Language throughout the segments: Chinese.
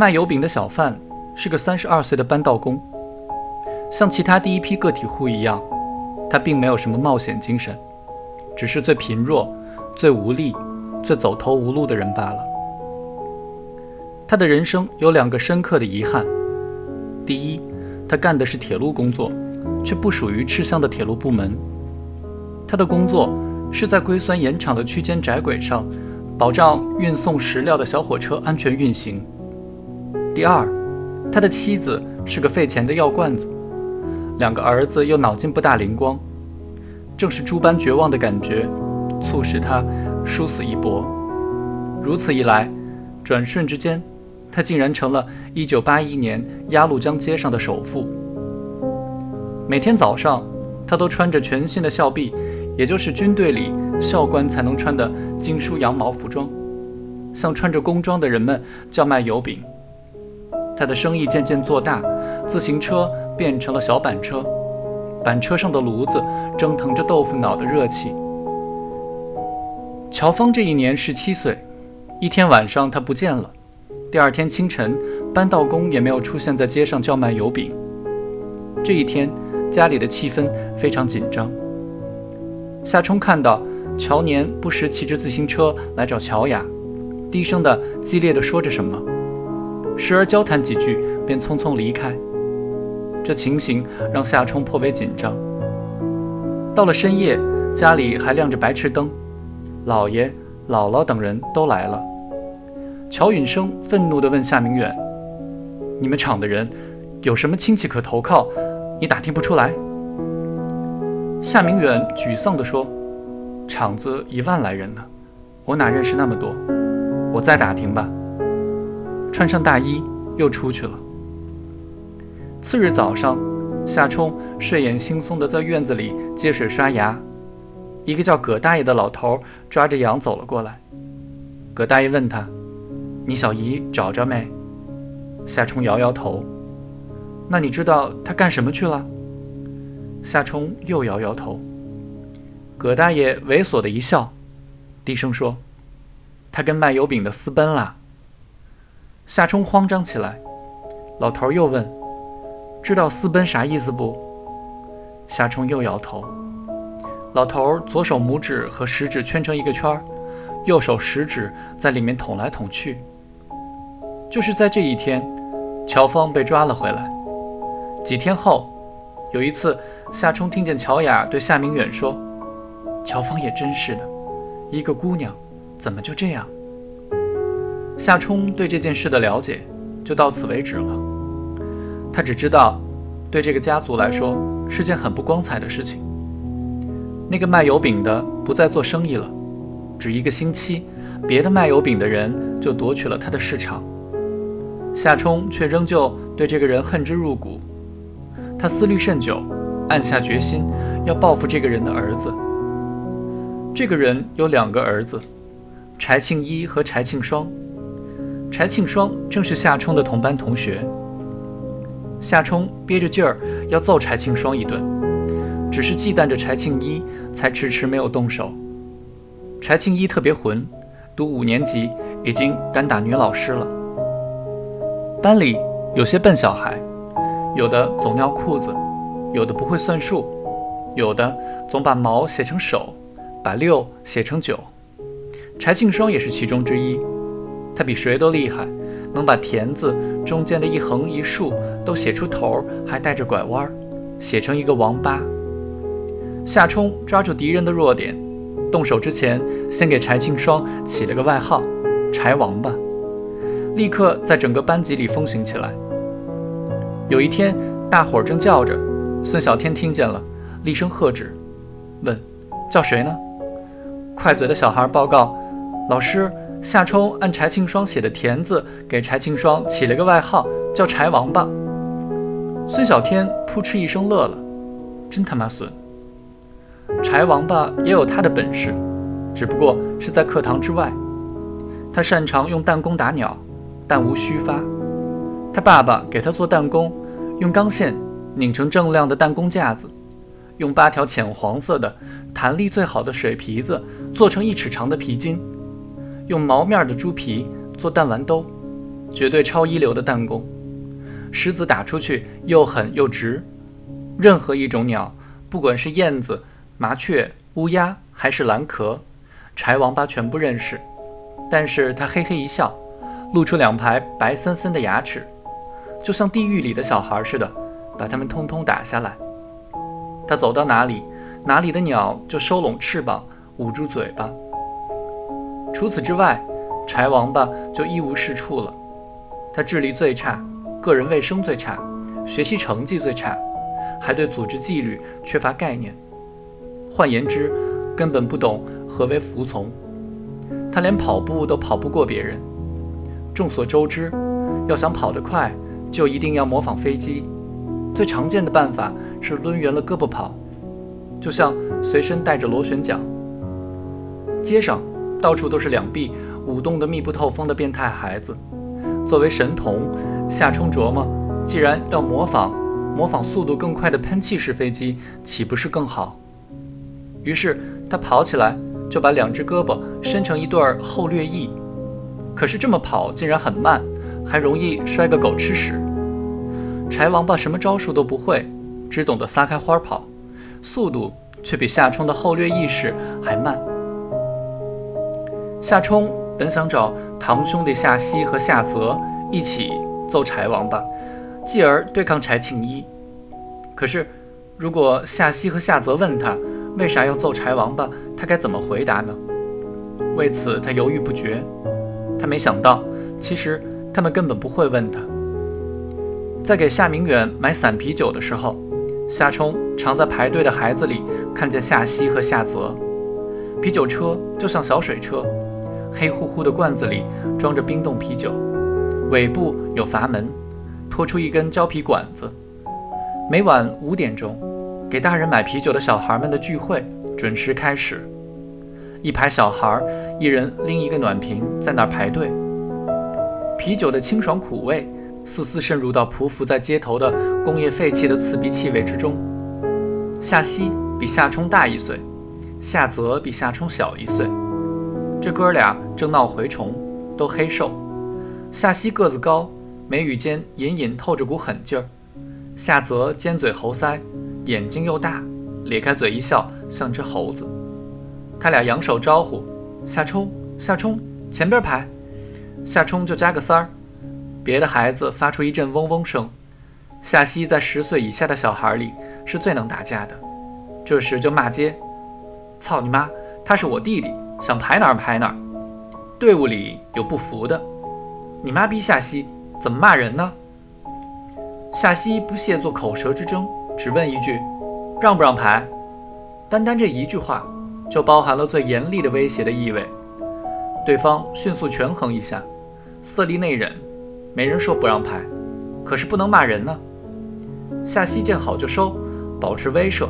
卖油饼的小贩是个三十二岁的搬道工，像其他第一批个体户一样，他并没有什么冒险精神，只是最贫弱、最无力、最走投无路的人罢了。他的人生有两个深刻的遗憾：第一，他干的是铁路工作，却不属于吃香的铁路部门。他的工作是在硅酸盐厂的区间窄轨上，保障运送石料的小火车安全运行。第二，他的妻子是个费钱的药罐子，两个儿子又脑筋不大灵光，正是诸般绝望的感觉，促使他殊死一搏。如此一来，转瞬之间，他竟然成了一九八一年鸭绿江街上的首富。每天早上，他都穿着全新的校臂。也就是军队里校官才能穿的精梳羊毛服装，像穿着工装的人们叫卖油饼。他的生意渐渐做大，自行车变成了小板车，板车上的炉子蒸腾着豆腐脑的热气。乔峰这一年十七岁，一天晚上他不见了，第二天清晨搬道工也没有出现在街上叫卖油饼。这一天家里的气氛非常紧张。夏冲看到乔年不时骑着自行车来找乔雅，低声的、激烈的说着什么，时而交谈几句便匆匆离开。这情形让夏冲颇为紧张。到了深夜，家里还亮着白炽灯，姥爷、姥姥等人都来了。乔允生愤怒地问夏明远：“你们厂的人有什么亲戚可投靠？你打听不出来？”夏明远沮丧地说：“厂子一万来人呢，我哪认识那么多？我再打听吧。”穿上大衣又出去了。次日早上，夏冲睡眼惺忪地在院子里接水刷牙，一个叫葛大爷的老头抓着羊走了过来。葛大爷问他：“你小姨找着没？”夏冲摇摇头。那你知道他干什么去了？夏冲又摇摇头，葛大爷猥琐的一笑，低声说：“他跟卖油饼的私奔了。”夏冲慌张起来，老头又问：“知道私奔啥意思不？”夏冲又摇头。老头左手拇指和食指圈成一个圈右手食指在里面捅来捅去。就是在这一天，乔峰被抓了回来。几天后，有一次。夏冲听见乔雅对夏明远说：“乔芳也真是的，一个姑娘，怎么就这样？”夏冲对这件事的了解就到此为止了。他只知道，对这个家族来说是件很不光彩的事情。那个卖油饼的不再做生意了，只一个星期，别的卖油饼的人就夺取了他的市场。夏冲却仍旧对这个人恨之入骨，他思虑甚久。暗下决心要报复这个人的儿子。这个人有两个儿子，柴庆一和柴庆双。柴庆双正是夏冲的同班同学。夏冲憋着劲儿要揍柴庆双一顿，只是忌惮着柴庆一，才迟迟没有动手。柴庆一特别混，读五年级已经敢打女老师了。班里有些笨小孩，有的总尿裤子。有的不会算数，有的总把毛写成手，把六写成九。柴庆双也是其中之一，他比谁都厉害，能把田字中间的一横一竖都写出头，还带着拐弯，写成一个王八。夏冲抓住敌人的弱点，动手之前先给柴庆双起了个外号“柴王八”，立刻在整个班级里风行起来。有一天，大伙儿正叫着。孙小天听见了，厉声喝止，问：“叫谁呢？”快嘴的小孩报告：“老师，夏冲按柴庆双写的田字给柴庆双起了个外号，叫柴王八。”孙小天扑哧一声乐了：“真他妈损！柴王八也有他的本事，只不过是在课堂之外。他擅长用弹弓打鸟，弹无虚发。他爸爸给他做弹弓，用钢线。”拧成锃亮的弹弓架子，用八条浅黄色的、弹力最好的水皮子做成一尺长的皮筋，用毛面的猪皮做弹丸兜，绝对超一流的弹弓。狮子打出去又狠又直，任何一种鸟，不管是燕子、麻雀、乌鸦还是蓝壳，柴王八全部认识。但是他嘿嘿一笑，露出两排白森森的牙齿，就像地狱里的小孩似的，把它们通通打下来。他走到哪里，哪里的鸟就收拢翅膀，捂住嘴巴。除此之外，柴王八就一无是处了。他智力最差。个人卫生最差，学习成绩最差，还对组织纪律缺乏概念。换言之，根本不懂何为服从。他连跑步都跑不过别人。众所周知，要想跑得快，就一定要模仿飞机。最常见的办法是抡圆了胳膊跑，就像随身带着螺旋桨。街上到处都是两臂舞动得密不透风的变态孩子。作为神童。夏冲琢磨，既然要模仿，模仿速度更快的喷气式飞机，岂不是更好？于是他跑起来，就把两只胳膊伸成一对后掠翼。可是这么跑竟然很慢，还容易摔个狗吃屎。柴王八什么招数都不会，只懂得撒开花跑，速度却比夏冲的后掠翼式还慢。夏冲本想找堂兄弟夏曦和夏泽一起。揍柴王八，继而对抗柴庆一。可是，如果夏曦和夏泽问他为啥要揍柴王八，他该怎么回答呢？为此，他犹豫不决。他没想到，其实他们根本不会问他。在给夏明远买散啤酒的时候，夏冲常在排队的孩子里看见夏曦和夏泽。啤酒车就像小水车，黑乎乎的罐子里装着冰冻啤酒。尾部有阀门，拖出一根胶皮管子。每晚五点钟，给大人买啤酒的小孩们的聚会准时开始。一排小孩，一人拎一个暖瓶，在那儿排队。啤酒的清爽苦味，丝丝渗入到匍匐在街头的工业废弃的刺鼻气味之中。夏曦比夏冲大一岁，夏泽比夏冲小一岁。这哥俩正闹蛔虫，都黑瘦。夏曦个子高，眉宇间隐隐透着股狠劲儿；夏泽尖嘴猴腮，眼睛又大，咧开嘴一笑像只猴子。他俩扬手招呼：“夏冲，夏冲，前边排。”夏冲就加个三儿。别的孩子发出一阵嗡嗡声。夏曦在十岁以下的小孩里是最能打架的，这时就骂街：“操你妈！他是我弟弟，想排哪儿排哪儿。”队伍里有不服的。你妈逼夏曦怎么骂人呢？夏曦不屑做口舌之争，只问一句：“让不让排？”单单这一句话，就包含了最严厉的威胁的意味。对方迅速权衡一下，色厉内荏，没人说不让排，可是不能骂人呢。夏曦见好就收，保持威慑。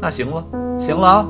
那行了，行了啊。